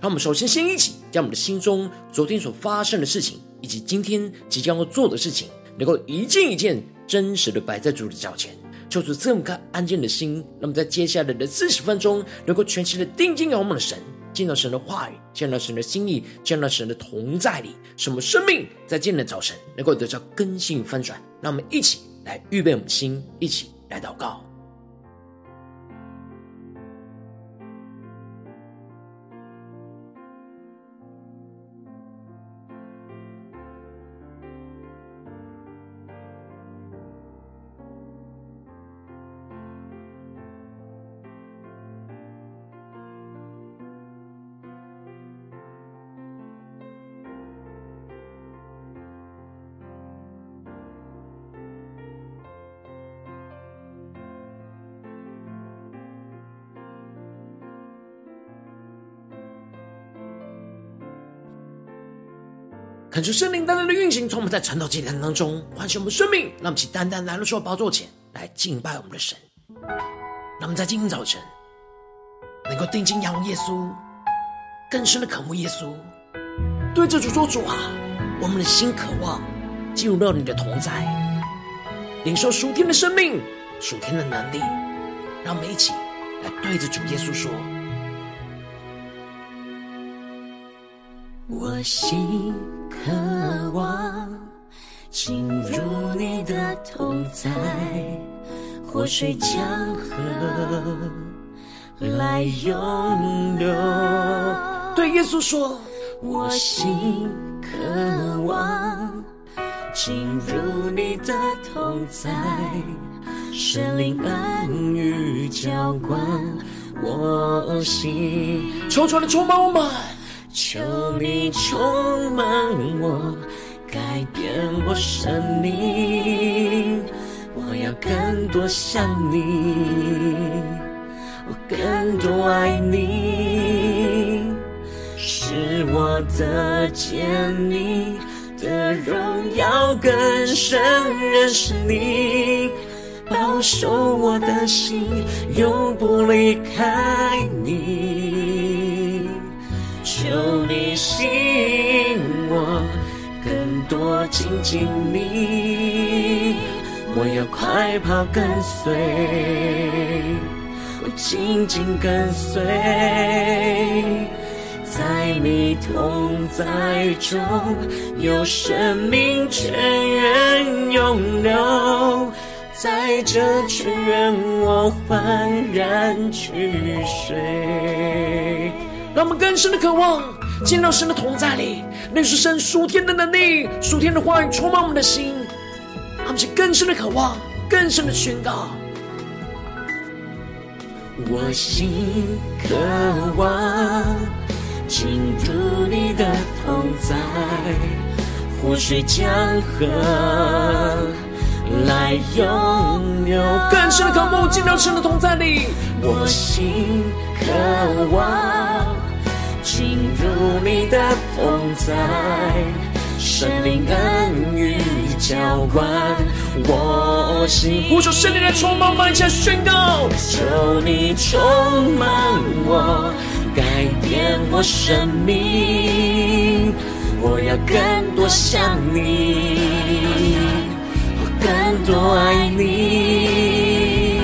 让我们首先先一起将我们的心中昨天所发生的事情，以及今天即将要做的事情，能够一件一件真实的摆在主的脚前，求主赐我们颗安静的心。那么在接下来的四十分钟，能够全心的定睛仰望的神。见到神的话语，见到神的心意，见到神的同在里，使我们生命在今天的早晨能够得到更新翻转。让我们一起来预备我们的心，一起来祷告。恳求圣灵单单的运行，从我们在晨祷祭坛当中唤醒我们生命，让我们起单单来到主的宝座前来敬拜我们的神。让我们在今天早晨能够定睛仰望耶稣，更深的渴慕耶稣，对着主说：“主啊，我们的心渴望进入到你的同在，领受属天的生命、属天的能力。”让我们一起来对着主耶稣说：“我心。”渴望进入你的同在，活水江河来涌流。对耶稣说：“我心渴望进入你的同在，圣灵恩雨浇灌我心。”求求你充满我们。求你充满我，改变我生命。我要更多像你，我更多爱你，使我的见你的荣耀更深认识你，保守我的心，永不离开你。求你吸引我，更多亲近你。我要快跑跟随，我紧紧跟随，在你同在中有生命泉源涌流，在这泉源我欢然去睡。让我们更深的渴望进到神的同在里，那是神属天的能力、属天的话语充满我们的心。让我们去更深的渴望、更深的宣告。我心渴望进入你的同在，湖水江河来拥有。更深的渴望进到神的同在里，我心渴望。进入你的同在，圣灵恩雨浇灌我心。呼求圣灵来充满，满下宣告。求你充满我，改变我生命。我要更多像你，我更多爱你，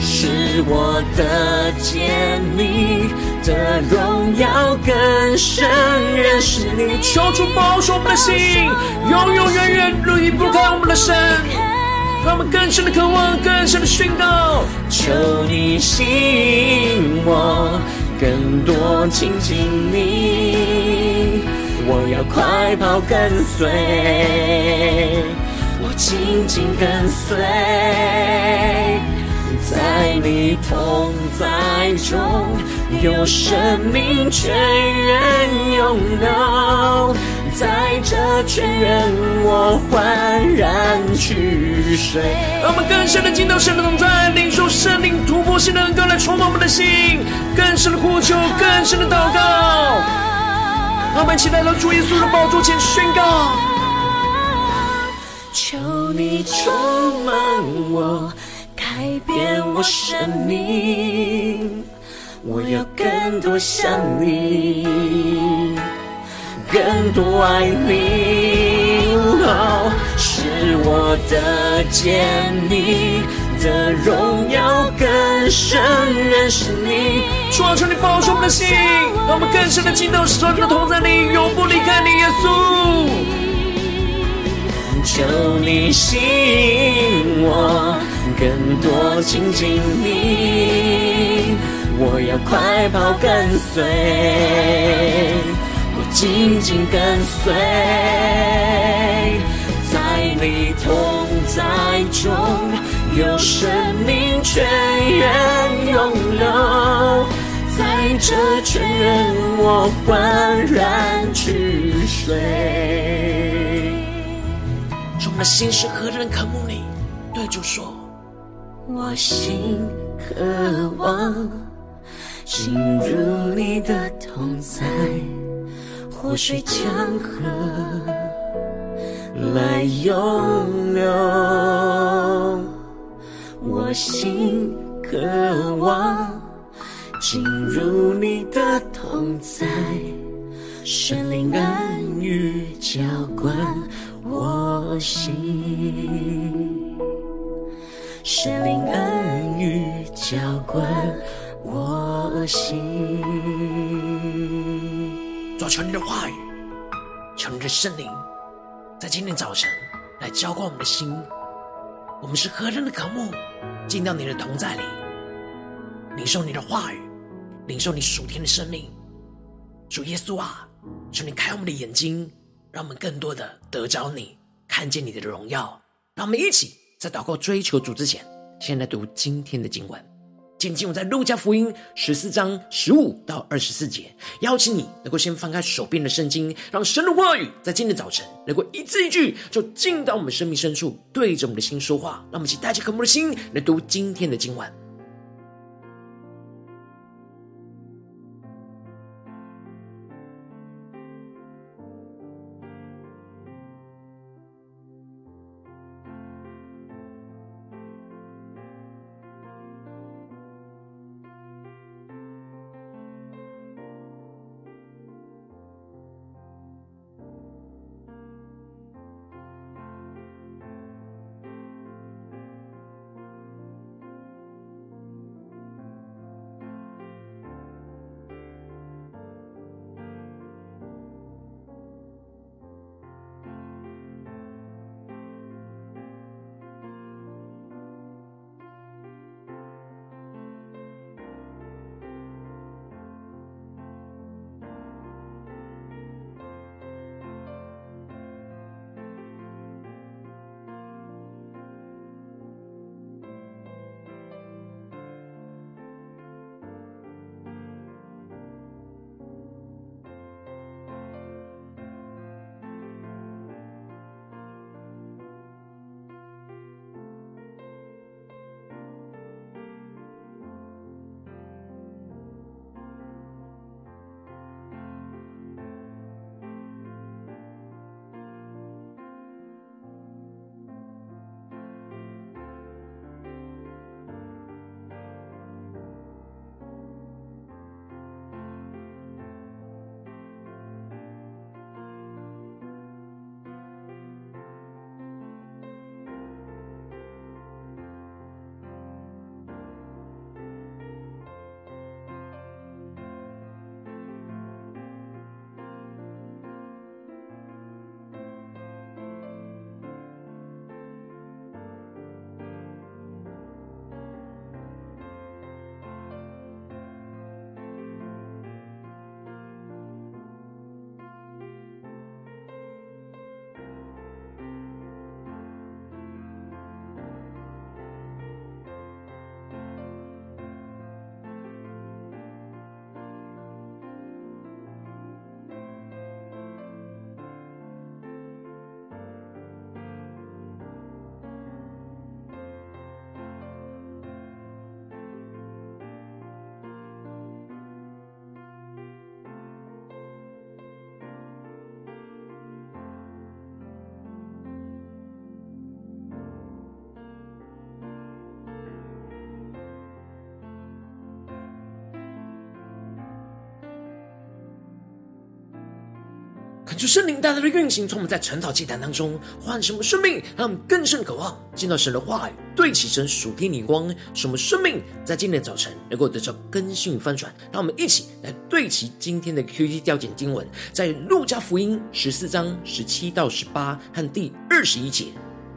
使我得见你的荣耀更深认识你。求主保守我们的心，永永远远离不开我们的神，让我们更深的渴望，更深的宣告。求你吸引我，更多亲近你。我要快跑跟随，我紧紧跟随，在你同在中有生命泉源涌流，在这泉源我焕然取水。让我们更深的进到神的同在，领受圣灵突破性的恩膏来充满我们的心，更深的呼求，更深的祷告。我们一起来到主耶稣的宝座前宣告：求你充满我，改变我生命。我要更多像你，更多爱你，哦，使我的见你。的荣耀更深认识你，主啊，求你保守我的心，让我们更深的进到神的同在里，永不离开你，耶稣。求你吸引我，更多亲近你，我要快跑跟随，我紧紧跟随，在你同在中。有生命泉源涌流，在这泉源我欢然去睡。那，心是何等渴慕你，对主说：我心渴望进入你的同在，活水江河来涌流。我心渴望进入你的同在，圣灵恩语浇灌我心，圣灵恩语浇灌我心。主，求你的话语，求你的圣灵，在今天早晨来浇灌我们的心。我们是何人的渴慕，进到你的同在里，领受你的话语，领受你属天的生命。主耶稣啊，求你开我们的眼睛，让我们更多的得着你，看见你的荣耀。让我们一起在祷告追求主之前，先来读今天的经文。今天我在路加福音十四章十五到二十四节，邀请你能够先翻开手边的圣经，让神的话语在今天早晨能够一字一句就进到我们生命深处，对着我们的心说话。让我们一起带着渴慕的心来读今天的经文。看出圣灵大大的运行，从我们在晨祷祭坛当中唤醒我们生命，让我们更深渴望见到神的话语，对齐神属天灵光，使我们生命在今天早晨能够得到更新与翻转。让我们一起来对齐今天的 QT 调简经文，在路加福音十四章十七到十八和第二十一节。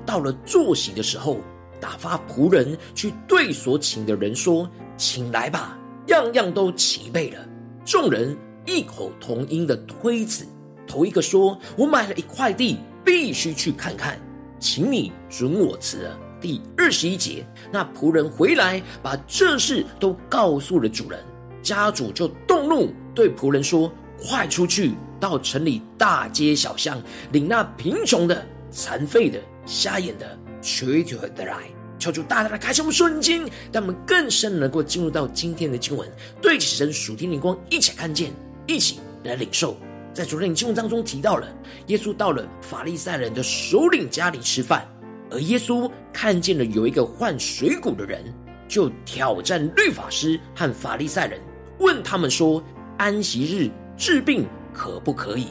到了坐席的时候，打发仆人去对所请的人说：“请来吧，样样都齐备了。”众人异口同音的推辞。头一个说：“我买了一块地，必须去看看，请你准我辞。”第二十一节，那仆人回来，把这事都告诉了主人，家主就动怒，对仆人说：“快出去，到城里大街小巷，领那贫穷的、残废的、瞎眼的、瘸腿的来。”求主大大的开启我们圣经，让我们更深能够进入到今天的经文，对起神属天灵光，一起看见，一起来领受。在昨天经文当中提到了，耶稣到了法利赛人的首领家里吃饭，而耶稣看见了有一个患水臌的人，就挑战律法师和法利赛人，问他们说：安息日治病可不可以？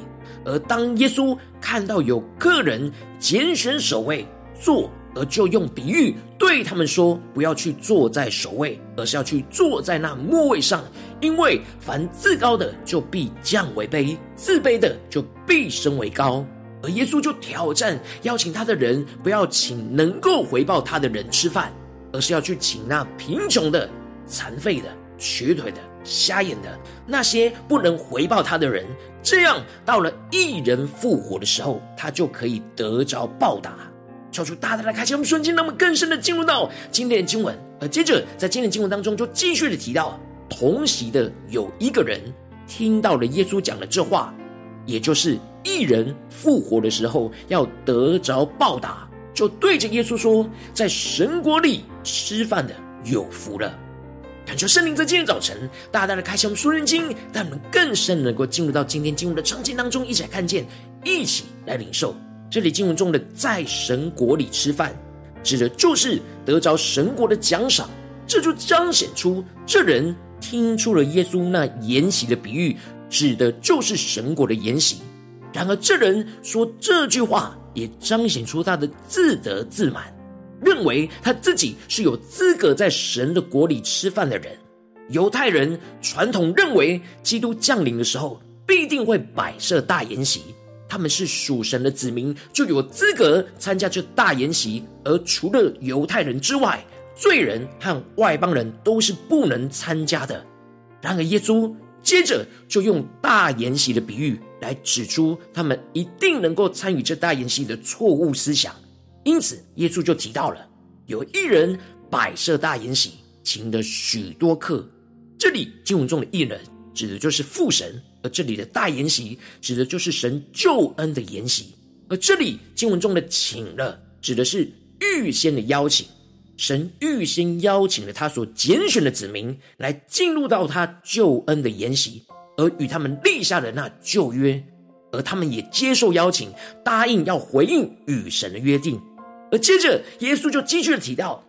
而当耶稣看到有客人拣选首位坐，而就用比喻对他们说：不要去坐在首位，而是要去坐在那末位上。因为凡自高的就必降为卑，自卑的就必升为高。而耶稣就挑战邀请他的人，不要请能够回报他的人吃饭，而是要去请那贫穷的、残废的、瘸腿的、瞎眼的那些不能回报他的人。这样到了一人复活的时候，他就可以得着报答。求主大大的开启我们瞬间，那么更深的进入到今天的经文。而接着在今天的经文当中，就继续的提到。同席的有一个人听到了耶稣讲的这话，也就是一人复活的时候要得着报答，就对着耶稣说：“在神国里吃饭的有福了。”感谢圣灵在今天早晨大大的开启我们属灵经，让我们更深能够进入到今天经文的场景当中，一起来看见，一起来领受。这里经文中的“在神国里吃饭”，指的就是得着神国的奖赏，这就彰显出这人。听出了耶稣那筵席的比喻，指的就是神国的筵席。然而，这人说这句话，也彰显出他的自得自满，认为他自己是有资格在神的国里吃饭的人。犹太人传统认为，基督降临的时候必定会摆设大筵席，他们是属神的子民，就有资格参加这大筵席。而除了犹太人之外，罪人和外邦人都是不能参加的。然而，耶稣接着就用大筵席的比喻来指出他们一定能够参与这大筵席的错误思想。因此，耶稣就提到了有一人摆设大筵席，请了许多客。这里经文中的“一人”指的就是父神，而这里的大筵席指的就是神救恩的筵席。而这里经文中的“请了”指的是预先的邀请。神预先邀请了他所拣选的子民来进入到他救恩的筵席，而与他们立下了那旧约，而他们也接受邀请，答应要回应与神的约定。而接着，耶稣就继续的提到，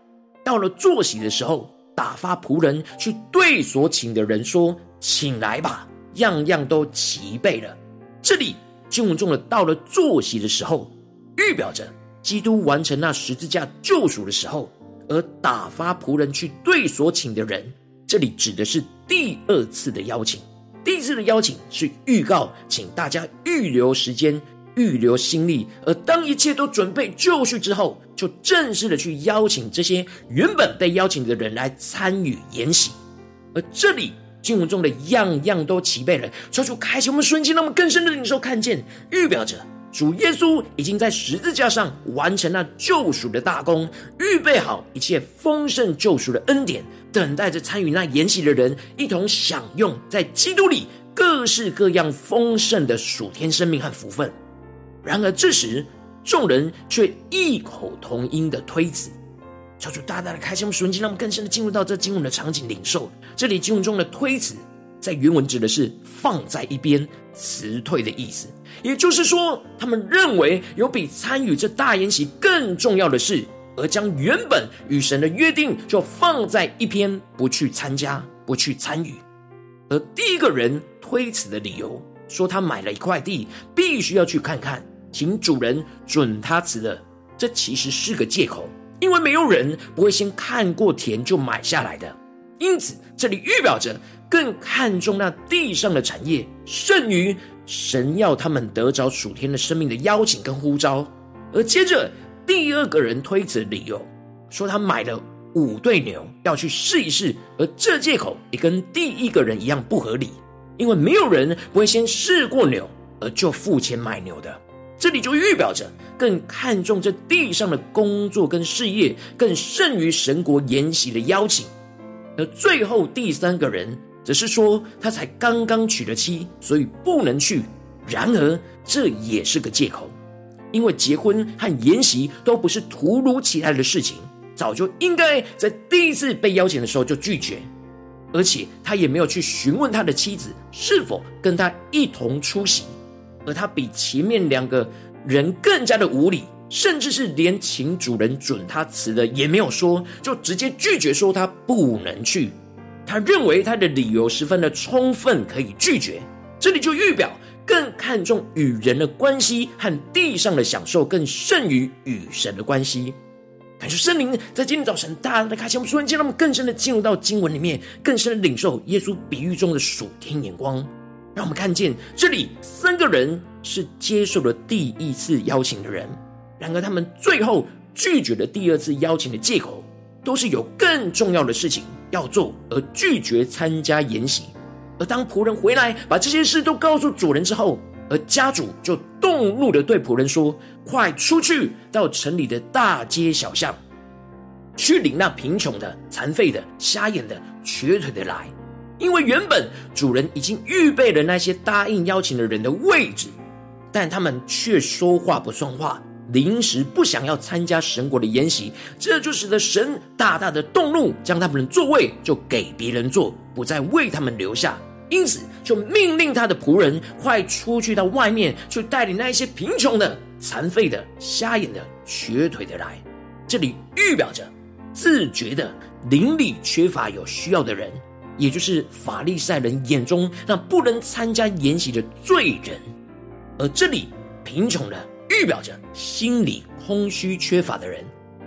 到了坐席的时候，打发仆人去对所请的人说：“请来吧，样样都齐备了。”这里经文中的“到了坐席的时候”，预表着基督完成那十字架救赎的时候。而打发仆人去对所请的人，这里指的是第二次的邀请。第一次的邀请是预告，请大家预留时间、预留心力。而当一切都准备就绪之后，就正式的去邀请这些原本被邀请的人来参与筵席。而这里经文中的样样都齐备了，求主开启我们瞬间，让我们更深的领受看见，预表着。主耶稣已经在十字架上完成了救赎的大功，预备好一切丰盛救赎的恩典，等待着参与那筵席的人一同享用在基督里各式各样丰盛的属天生命和福分。然而这时，众人却异口同音的推辞。求主大大的开启我们属灵经，让我们更深的进入到这经文的场景领受。这里经文中的推辞，在原文指的是放在一边、辞退的意思。也就是说，他们认为有比参与这大筵席更重要的事，而将原本与神的约定就放在一边，不去参加，不去参与。而第一个人推辞的理由，说他买了一块地，必须要去看看，请主人准他辞了。这其实是个借口，因为没有人不会先看过田就买下来的。因此，这里预表着更看重那地上的产业，胜于神要他们得着属天的生命的邀请跟呼召。而接着，第二个人推辞理由，说他买了五对牛要去试一试，而这借口也跟第一个人一样不合理，因为没有人不会先试过牛而就付钱买牛的。这里就预表着更看重这地上的工作跟事业，更胜于神国筵席的邀请。而最后第三个人则是说，他才刚刚娶了妻，所以不能去。然而这也是个借口，因为结婚和筵席都不是突如其来的事情，早就应该在第一次被邀请的时候就拒绝，而且他也没有去询问他的妻子是否跟他一同出席，而他比前面两个人更加的无礼。甚至是连请主人准他辞的也没有说，就直接拒绝说他不能去。他认为他的理由十分的充分，可以拒绝。这里就预表更看重与人的关系和地上的享受，更胜于与神的关系。感谢圣灵在今天早晨大大的开启我们，瞬间让我们更深的进入到经文里面，更深的领受耶稣比喻中的属天眼光。让我们看见这里三个人是接受了第一次邀请的人。然而，他们最后拒绝了第二次邀请的借口，都是有更重要的事情要做，而拒绝参加筵席。而当仆人回来把这些事都告诉主人之后，而家主就动怒的对仆人说：“快出去到城里的大街小巷，去领那贫穷的、残废的、瞎眼的、瘸腿的来，因为原本主人已经预备了那些答应邀请的人的位置，但他们却说话不算话。”临时不想要参加神国的筵席，这就使得神大大的动怒，将他们的座位就给别人坐，不再为他们留下。因此，就命令他的仆人快出去到外面，去带领那一些贫穷的、残废的、瞎眼的、瘸腿的来。这里预表着自觉的灵里缺乏有需要的人，也就是法利赛人眼中那不能参加筵席的罪人。而这里贫穷的。预表着心里空虚缺乏的人，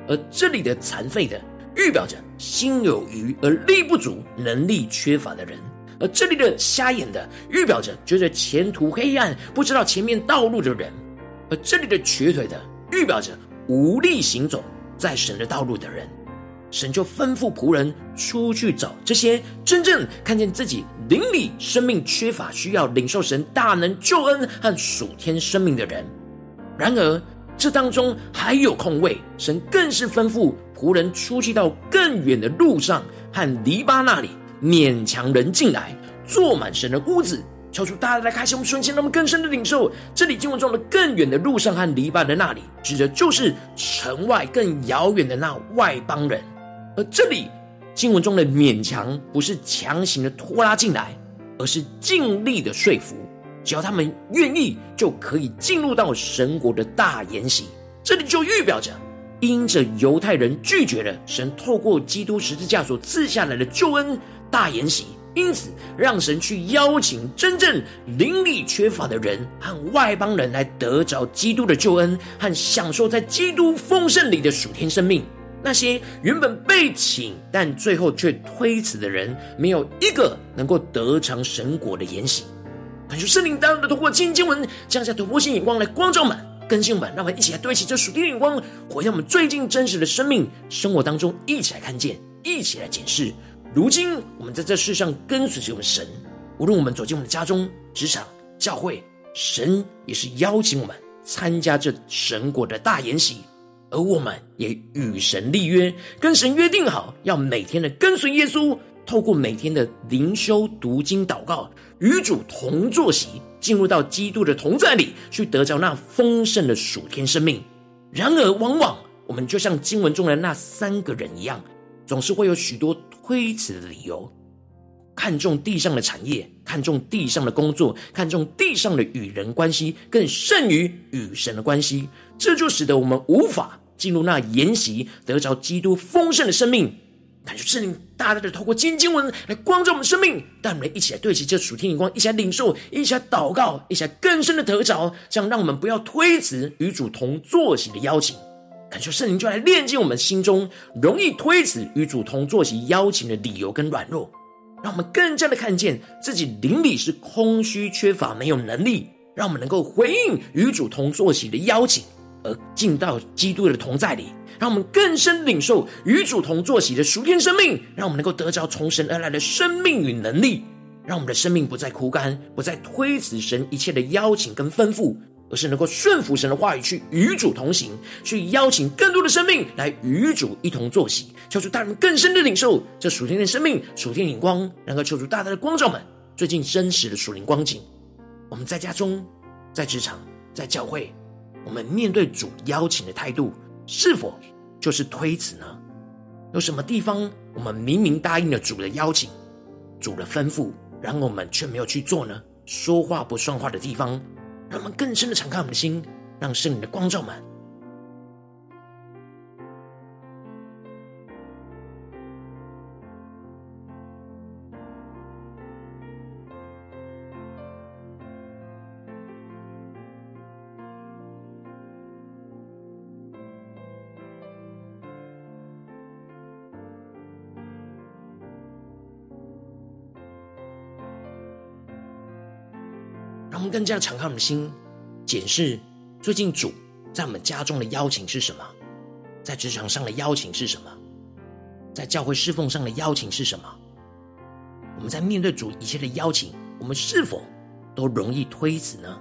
而这里的残废的预表着心有余而力不足、能力缺乏的人，而这里的瞎眼的预表着觉得前途黑暗、不知道前面道路的人，而这里的瘸腿的预表着无力行走在神的道路的人。神就吩咐仆人出去找这些真正看见自己灵里生命缺乏、需要领受神大能救恩和属天生命的人。然而，这当中还有空位，神更是吩咐仆人出去到更远的路上和篱笆那里，勉强人进来，坐满神的屋子。求主大家来开启我们瞬间，让我们更深的领受这里经文中的更远的路上和篱笆的那里，指的就是城外更遥远的那外邦人。而这里经文中的勉强，不是强行的拖拉进来，而是尽力的说服。只要他们愿意，就可以进入到神国的大筵席。这里就预表着，因着犹太人拒绝了神透过基督十字架所赐下来的救恩大筵席，因此让神去邀请真正灵力缺乏的人和外邦人来得着基督的救恩和享受在基督丰盛里的属天生命。那些原本被请但最后却推辞的人，没有一个能够得尝神国的筵席。感谢圣灵大大的透过经文降下突破性眼光来光照我们、更新我们，让我们一起来对齐这属天的眼光，回到我们最近真实的生命生活当中，一起来看见，一起来检视。如今我们在这世上跟随着我们神，无论我们走进我们的家中、职场、教会，神也是邀请我们参加这神国的大筵席，而我们也与神立约，跟神约定好要每天的跟随耶稣。透过每天的灵修、读经、祷告，与主同坐席，进入到基督的同在里，去得着那丰盛的属天生命。然而，往往我们就像经文中的那三个人一样，总是会有许多推辞的理由，看重地上的产业，看重地上的工作，看重地上的与人关系，更胜于与神的关系。这就使得我们无法进入那筵席，得着基督丰盛的生命。感谢圣灵大大的透过经经文来光照我们生命，带我们一起来对齐这属天眼光，一起来领受，一起来祷告，一起来更深的得着，这样让我们不要推辞与主同坐席的邀请。感谢圣灵就来炼净我们心中容易推辞与主同坐席邀请的理由跟软弱，让我们更加的看见自己灵里是空虚缺乏没有能力，让我们能够回应与主同坐席的邀请，而进到基督的同在里，让我们更深领受与主同坐席的属天生命，让我们能够得着从神而来的生命与能力，让我们的生命不再枯干，不再推辞神一切的邀请跟吩咐。而是能够顺服神的话语，去与主同行，去邀请更多的生命来与主一同坐席，求主带人更深的领受这属天的生命、属天灵光，能够求主大大的光照们最近真实的属灵光景。我们在家中、在职场、在教会，我们面对主邀请的态度，是否就是推辞呢？有什么地方我们明明答应了主的邀请、主的吩咐，然后我们却没有去做呢？说话不算话的地方。让我们更深的敞开我们的心，让圣灵的光照满。我们更加敞开我们的心，检视最近主在我们家中的邀请是什么，在职场上的邀请是什么，在教会侍奉上的邀请是什么？我们在面对主一切的邀请，我们是否都容易推辞呢？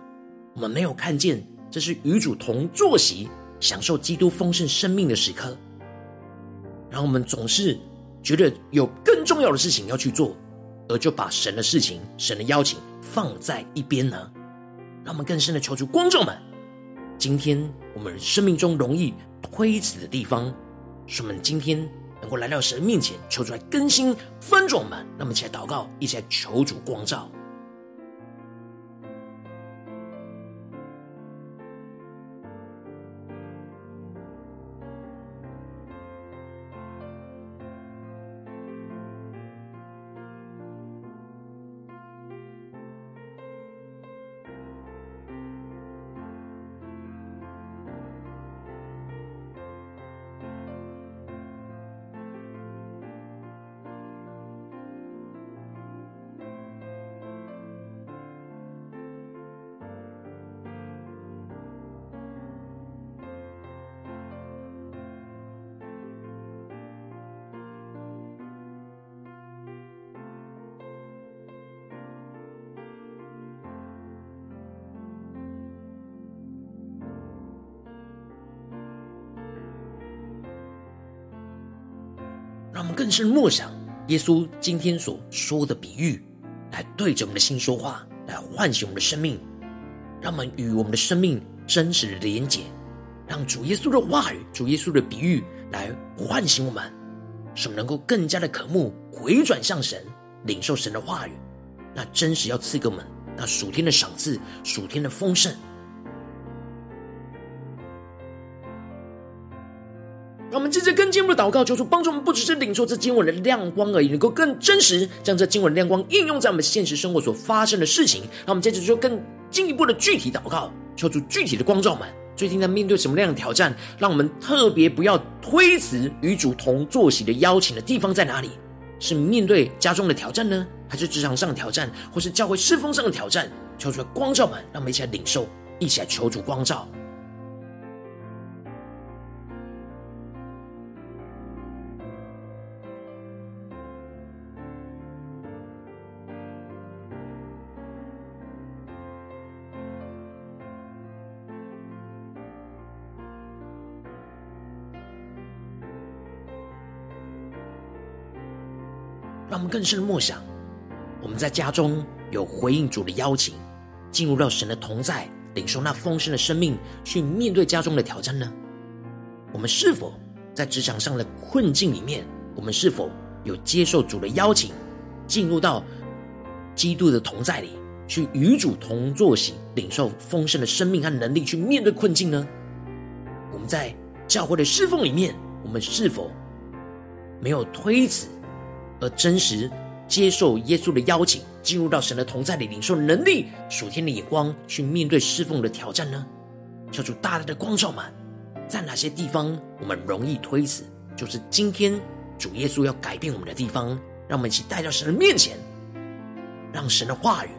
我们没有看见这是与主同坐席、享受基督丰盛生命的时刻，然后我们总是觉得有更重要的事情要去做，而就把神的事情、神的邀请。放在一边呢，让我们更深的求助观众们。今天我们生命中容易推辞的地方，使我们今天能够来到神面前，求出来更新翻转我们。那么一起来祷告，一起来求主光照。们更深默想耶稣今天所说的比喻，来对着我们的心说话，来唤醒我们的生命，让我们与我们的生命真实的连结，让主耶稣的话语、主耶稣的比喻来唤醒我们，使我们能够更加的渴慕回转向神，领受神的话语，那真实要赐给我们那属天的赏赐、属天的丰盛。更进一步的祷告，求主帮助我们，不只是领受这经文的亮光而已，能够更真实将这经文的亮光应用在我们现实生活所发生的事情。那我们接着就更进一步的具体祷告，求主具体的光照们，最近在面对什么样的挑战？让我们特别不要推辞与主同坐席的邀请的地方在哪里？是面对家中的挑战呢，还是职场上的挑战，或是教会侍奉上的挑战？求主光照们，让我们一起来领受，一起来求主光照。更深的默想，我们在家中有回应主的邀请，进入到神的同在，领受那丰盛的生命，去面对家中的挑战呢？我们是否在职场上的困境里面，我们是否有接受主的邀请，进入到基督的同在里，去与主同坐席，领受丰盛的生命和能力，去面对困境呢？我们在教会的侍奉里面，我们是否没有推辞，而真实接受耶稣的邀请，进入到神的同在里，领受能力、属天的眼光，去面对侍奉的挑战呢？求主大大的光照们，在哪些地方我们容易推辞？就是今天主耶稣要改变我们的地方，让我们一起带到神的面前，让神的话语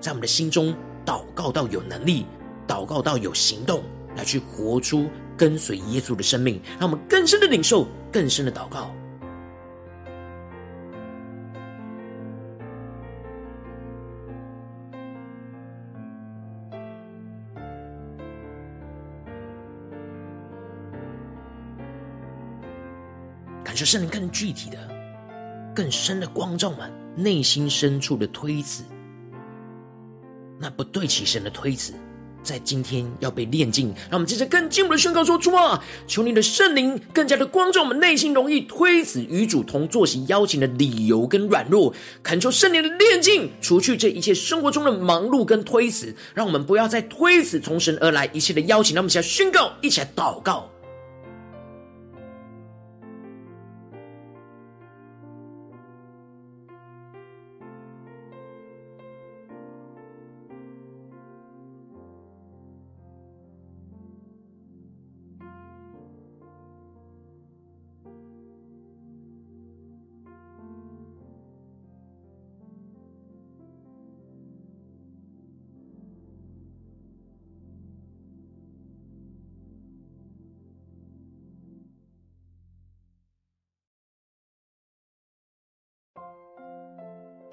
在我们的心中祷告到有能力，祷告到有行动，来去活出跟随耶稣的生命，让我们更深的领受，更深的祷告。就圣灵更具体的、更深的光照们内心深处的推辞，那不对起神的推辞，在今天要被炼净。让我们接着更进一步的宣告说：主啊，求你的圣灵更加的光照我们内心容易推辞与主同坐席邀请的理由跟软弱，恳求圣灵的炼净，除去这一切生活中的忙碌跟推辞，让我们不要再推辞从神而来一切的邀请。让我们起来宣告，一起来祷告。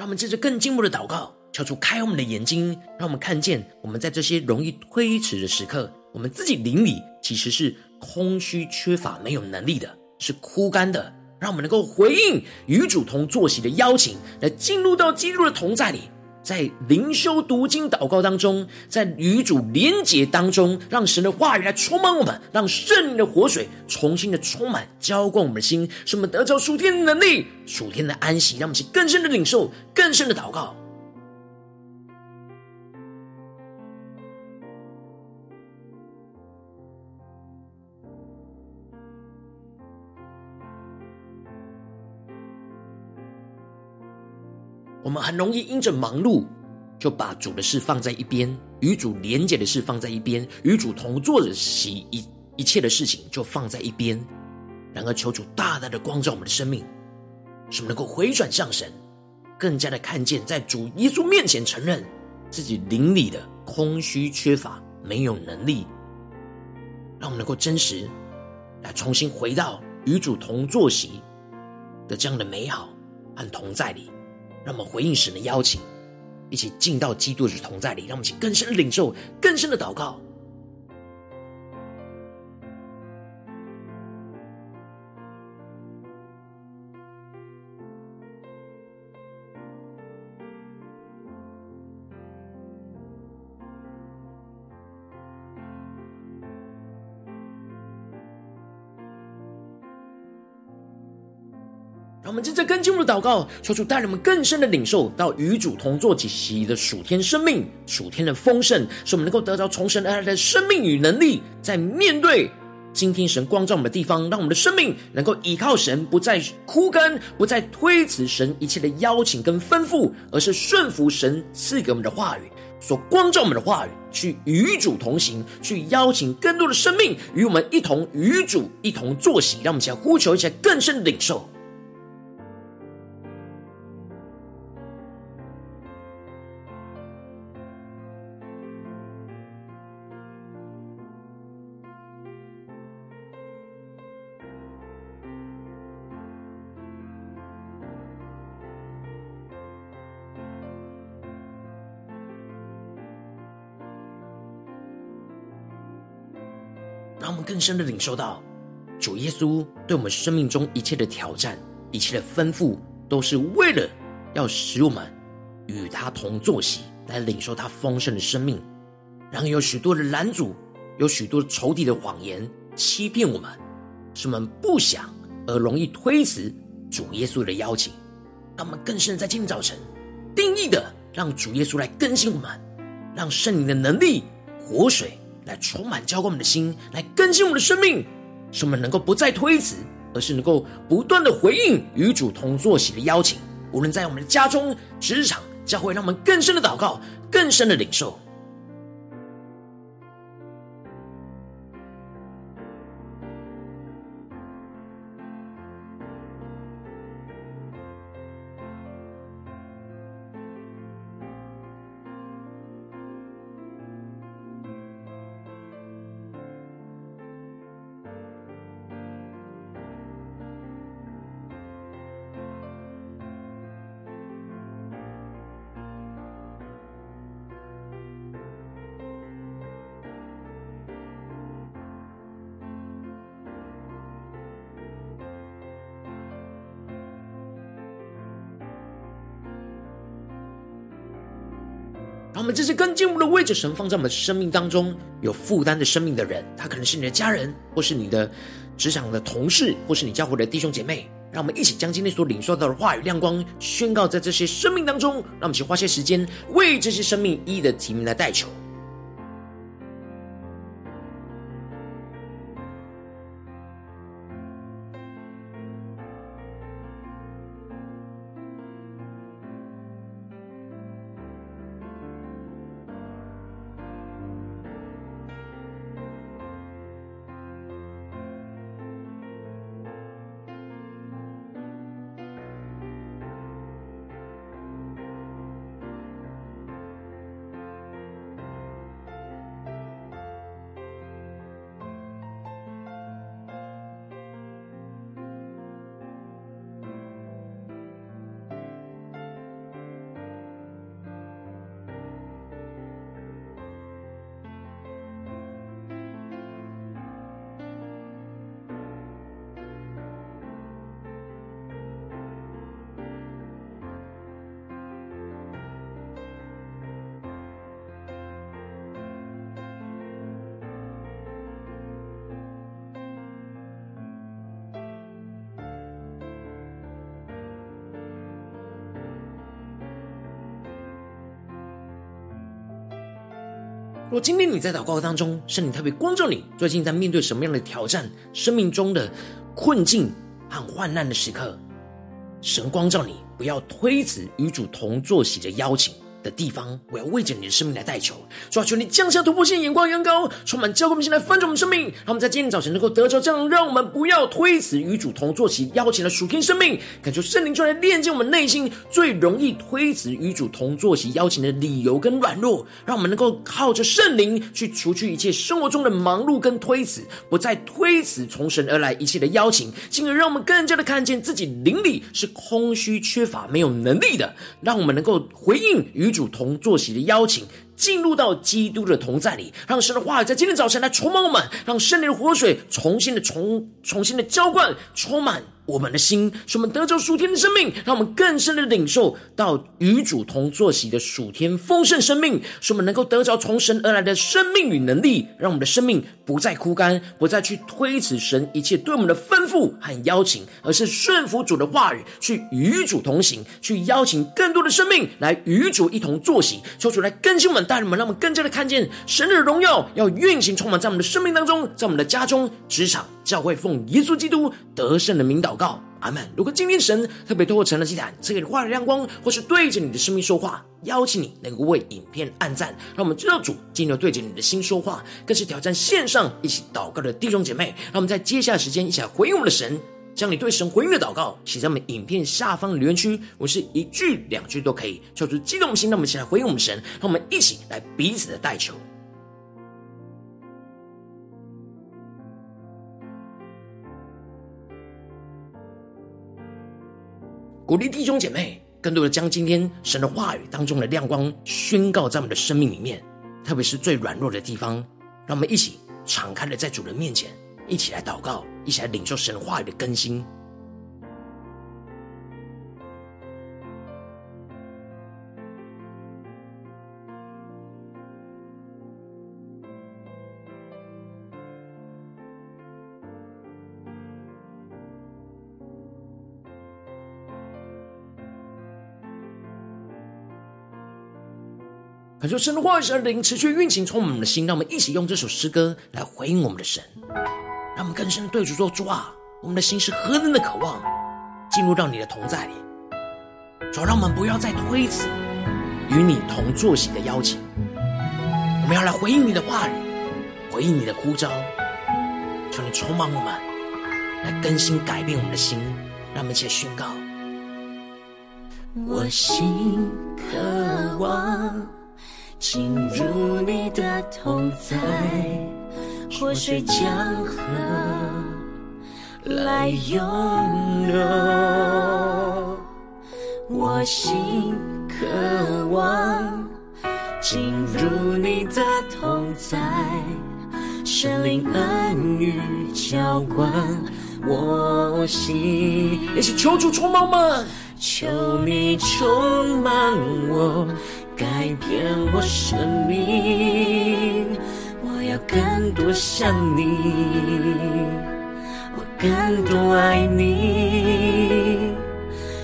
我们接着更进一步的祷告，求主开我们的眼睛，让我们看见我们在这些容易推迟的时刻，我们自己灵里其实是空虚、缺乏、没有能力的，是枯干的。让我们能够回应与主同坐席的邀请，来进入到基督的同在里。在灵修、读经、祷告当中，在与主连结当中，让神的话语来充满我们，让圣灵的活水重新的充满、浇灌我们的心，使我们得着属天的能力、属天的安息，让我们去更深的领受、更深的祷告。我们很容易因着忙碌，就把主的事放在一边，与主连结的事放在一边，与主同坐的席一一切的事情就放在一边。然而，求主大大的光照我们的生命，使我们能够回转向神，更加的看见在主耶稣面前承认自己灵里的空虚、缺乏、没有能力，让我们能够真实来重新回到与主同坐席的这样的美好和同在里。让我们回应神的邀请，一起进到基督的同在里，让我们一起更深的领受、更深的祷告。让我们接着跟进入祷告，求主带领我们更深的领受到与主同坐及席的属天生命、属天的丰盛，使我们能够得着从神而来的生命与能力，在面对今天神光照我们的地方，让我们的生命能够依靠神，不再枯干，不再推辞神一切的邀请跟吩咐，而是顺服神赐给我们的话语，所光照我们的话语，去与主同行，去邀请更多的生命与我们一同与主一同坐席，让我们一起来呼求，一起来更深的领受。更深的领受到，主耶稣对我们生命中一切的挑战、一切的吩咐，都是为了要使我们与他同坐席，来领受他丰盛的生命。然而有许多的拦阻，有许多仇敌的谎言欺骗我们，使我们不想而容易推辞主耶稣的邀请。让我们更深在今天早晨，定义的让主耶稣来更新我们，让圣灵的能力、活水。来充满浇灌我们的心，来更新我们的生命，使我们能够不再推辞，而是能够不断的回应与主同坐席的邀请。无论在我们的家中、职场、教会，让我们更深的祷告，更深的领受。让我们这些跟进一步的位置，神放在我们生命当中有负担的生命的人，他可能是你的家人，或是你的职场的同事，或是你教会的弟兄姐妹。让我们一起将今天所领受到的话语亮光宣告在这些生命当中。让我们去花些时间为这些生命一一的提名来代求。若今天你在祷告当中，圣灵特别光照你，最近在面对什么样的挑战？生命中的困境和患难的时刻，神光照你，不要推辞与主同坐席的邀请。的地方，我要为着你的生命来代求，主。啊，求你降下突破性眼光，远高，充满教会我们来翻转我们生命，让我们在今天早晨能够得着这样，让我们不要推辞与主。同坐席邀请的属天生命，感受圣灵就来炼净我们内心最容易推辞与主。同坐席邀请的理由跟软弱，让我们能够靠着圣灵去除去一切生活中的忙碌跟推辞，不再推辞从神而来一切的邀请，进而让我们更加的看见自己灵里是空虚缺乏没有能力的，让我们能够回应与主同坐席的邀请，进入到基督的同在里，让神的话语在今天早晨来充满我们，让圣灵的活水重新的重重新的浇灌，充满。我们的心，使我们得着属天的生命，让我们更深的领受到与主同坐席的属天丰盛生命，使我们能够得着从神而来的生命与能力，让我们的生命不再枯干，不再去推辞神一切对我们的吩咐和邀请，而是顺服主的话语，去与主同行，去邀请更多的生命来与主一同坐席。求主来更新我们，带领我们，让我们更加的看见神的荣耀要运行充满在我们的生命当中，在我们的家中、职场。教会奉耶稣基督得胜的名祷告，阿门。如果今天神特别透过晨祷祭坛赐给你话语亮光，或是对着你的生命说话，邀请你能够为影片按赞，让我们知道主今日对着你的心说话，更是挑战线上一起祷告的弟兄姐妹。让我们在接下来时间一起来回应我们的神，将你对神回应的祷告写在我们影片下方留言区，我是一句两句都可以，求出激动的心，让我们一起来回应我们神，让我们一起来彼此的代求。鼓励弟兄姐妹，更多的将今天神的话语当中的亮光宣告在我们的生命里面，特别是最软弱的地方，让我们一起敞开的在主人面前，一起来祷告，一起来领受神话语的更新。感受神的话语，神的灵持续运行，充满我们的心。让我们一起用这首诗歌来回应我们的神，让我们更深的对主说：主啊，我们的心是何等的渴望进入到你的同在里。主，让我们不要再推辞与你同坐席的邀请，我们要来回应你的话语，回应你的呼召。求你充满我们，来更新改变我们的心，让我们一起宣告。我心渴望进入你的同在，活水江河来涌流。我心渴望进入你的同在，神灵恩雨浇灌我心。一起求主充满。求你充满我，改变我生命。我要更多像你，我更多爱你，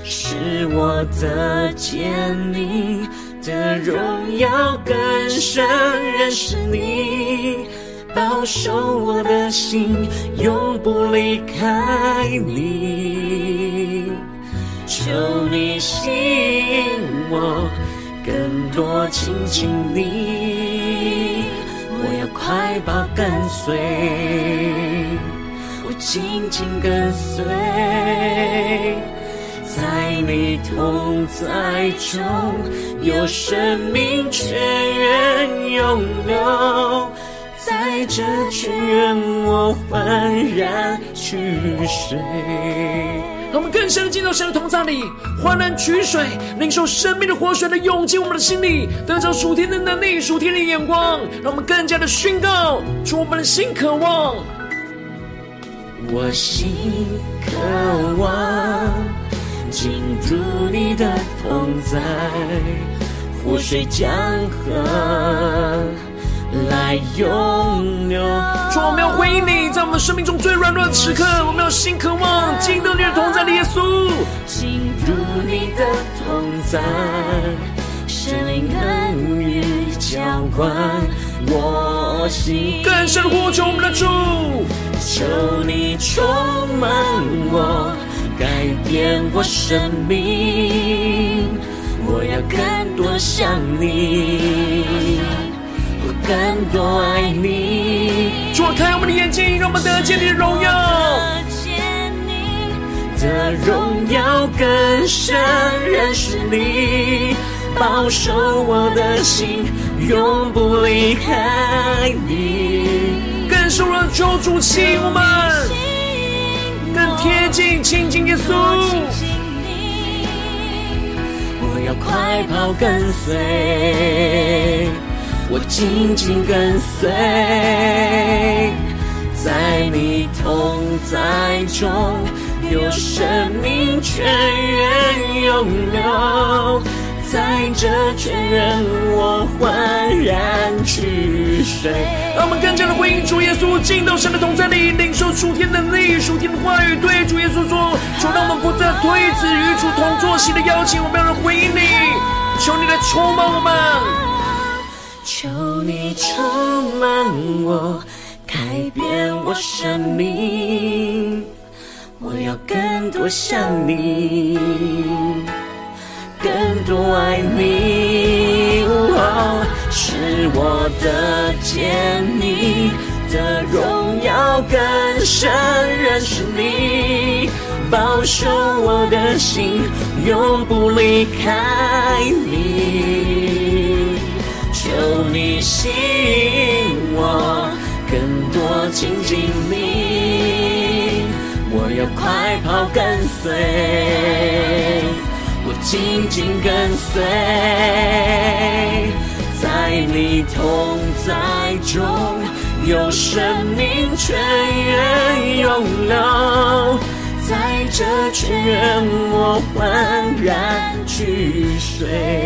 是我的坚定的荣耀更深认识你，保守我的心，永不离开你。求你吸引我，更多亲近你。我要快跑跟随，我紧紧跟随，在你同在中有生命泉源涌流，在这泉源我欢然取水。让我们更深的进到神的同在里，欢然取水，领受生命的活水的涌进我们的心里，得着属天的能力、属天的眼光，让我们更加的宣告出我们的心渴望。我心渴望进入你的同在，活水江河。来拥有，主，我们要回应你，在我们生命中最软弱的时刻，我们要心渴望进到你的同在里，耶稣，进入你的同在，圣灵恩雨浇灌我心，更深呼求我们的主，求你充满我，改变我生命，我要更多像你。更多爱你，主啊，开我们的眼睛，让我们得见你的荣耀，得见你的荣耀更深认识你，保守我的心，永不离开你。更深的求主亲我们，更贴近亲近耶稣，我要快跑跟随。我紧紧跟随，在你同在中有生命泉源涌流，在这泉源我焕然取水。让我们更加的回应主耶稣，进到神的同在里，领受属天的能力、属天的话语，对主耶稣说：求让我们不再推辞与主同坐席的邀请，我们要来回应你，求你来充满我们。充满我，改变我生命。我要更多像你，更多爱你，哦，使我的见你的荣耀更深认识你，保守我的心，永不离开你。求你吸引我，更多亲近你。我要快跑跟随，我紧紧跟随，在你同在中有生命泉源涌流，在这泉源我欢然取水。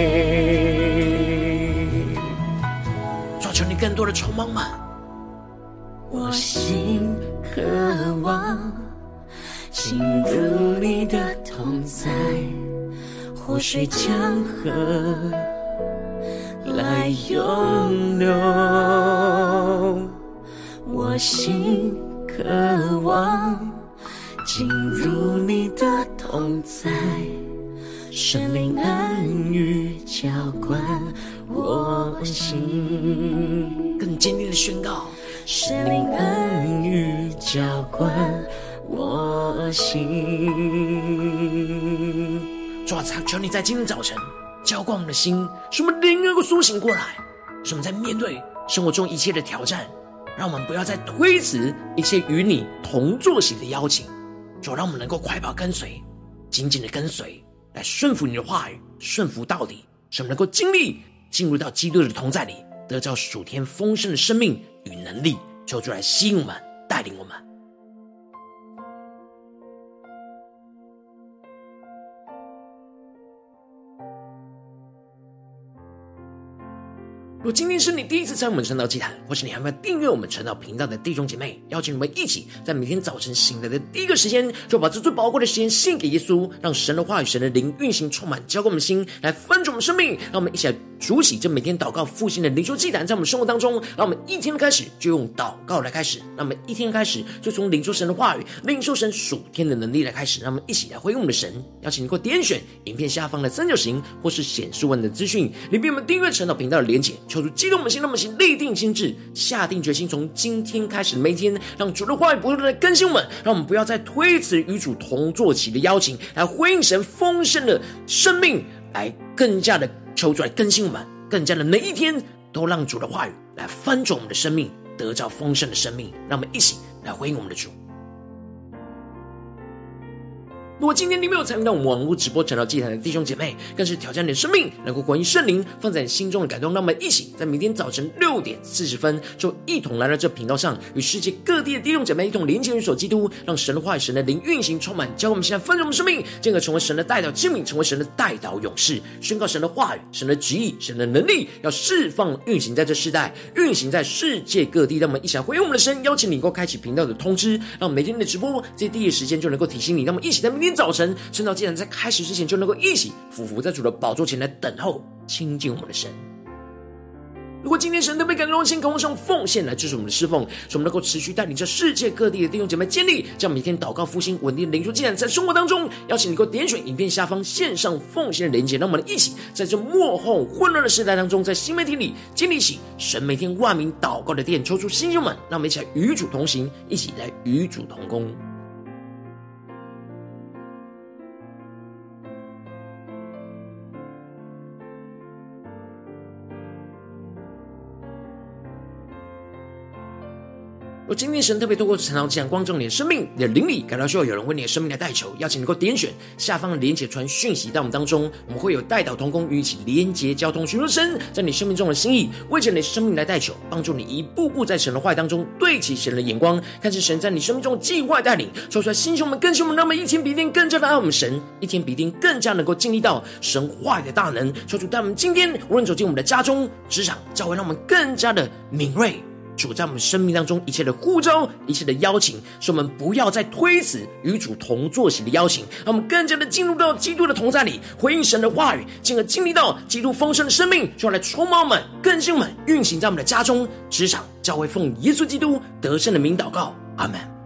更多的充满吗？我心渴望进入你的同在，活水江河来涌流。我心渴望进入你的同在，圣灵恩雨浇灌我心。更坚定的宣告，圣灵恩雨浇灌我心。主啊，求你在今天早晨浇灌我们的心，使我们灵能够苏醒过来，使我们在面对生活中一切的挑战，让我们不要再推辞一切与你同坐席的邀请，主，让我们能够快跑跟随，紧紧的跟随，来顺服你的话语，顺服到底，使我们能够经历进入到基督的同在里，得到属天丰盛的生命与能力，求主来吸引我们，带领我们。如果今天是你第一次在我们晨祷祭坛，或是你还没有订阅我们晨祷频道的弟兄姐妹，邀请你们一起在每天早晨醒来的第一个时间，就把这最宝贵的时间献给耶稣，让神的话语、神的灵运行充满，浇灌我们心，来分盛我们生命。让我们一起来主起这每天祷告复兴的灵修祭坛，在我们生活当中，让我们一天开始就用祷告来开始，让我们一天开始就从领受神的话语、领受神属天的能力来开始。让我们一起来回应我们的神。邀请你给我点选影片下方的三角形，或是显示文的资讯，里面我们订阅晨祷频道的连结。求主激动我们心，让我们心立定心志，下定决心，从今天开始每天，让主的话语不断的更新我们，让我们不要再推辞与主同坐席的邀请，来回应神丰盛的生命，来更加的抽出来更新我们，更加的每一天都让主的话语来翻转我们的生命，得到丰盛的生命。让我们一起来回应我们的主。如果今天你没有参与到我们网络直播晨祷祭坛的弟兄姐妹，更是挑战你的生命，能够回应圣灵放在你心中的感动。让我们一起在明天早晨六点四十分，就一同来到这频道上，与世。界各地的弟兄姐妹一同连接、联手基督，让神的话语、神的灵运行充满，教我们现在丰盛我们生命，进而成为神的代表之名，成为神的代导勇士，宣告神的话语、神的旨意、神的能力，要释放运行在这世。代，运行在世。界各地。让我们一起来回应我们的神，邀请你能够开启频道的通知，让我们每天的直播在第一时间就能够提醒你。让我们一起在明天。今天早晨，晨祷祭坛在开始之前，就能够一起俯伏在主的宝座前来等候亲近我们的神。如果今天神都被感动，先跟我们奉献来支持我们的侍奉，使我们能够持续带领着世界各地的弟兄姐妹建立将每天祷告复兴稳定的灵修祭坛，在生活当中，邀请你给我点选影片下方线上奉献的连结，让我们一起在这幕后混乱的时代当中，在新媒体里建立起神每天万名祷告的殿，抽出弟兄们，让我们一起来与主同行，一起来与主同工。我今天神特别透过晨祷祭坛光照你的生命，你的灵里感到需要有人为你的生命来代求，邀请你能够点选下方的连结传讯息到我们当中，我们会有代祷同工与你一起连结交通，寻求神在你生命中的心意，为着你的生命来代求，帮助你一步步在神的话语当中对齐神的眼光，看见神在你生命中的计划带领，说出来心胸们更新我们，那么一天比一天更加的爱我们神，一天比一天更加能够经历到神话语的大能，说出带我们今天无论走进我们的家中、职场、教会，让我们更加的敏锐。主在我们生命当中一切的呼召，一切的邀请，使我们不要再推辞与主同坐席的邀请，让我们更加的进入到基督的同在里，回应神的话语，进而经历到基督丰盛的生命，就要来充满我们、更新我们，运行在我们的家中、职场、教会，奉耶稣基督得胜的名祷告，阿门。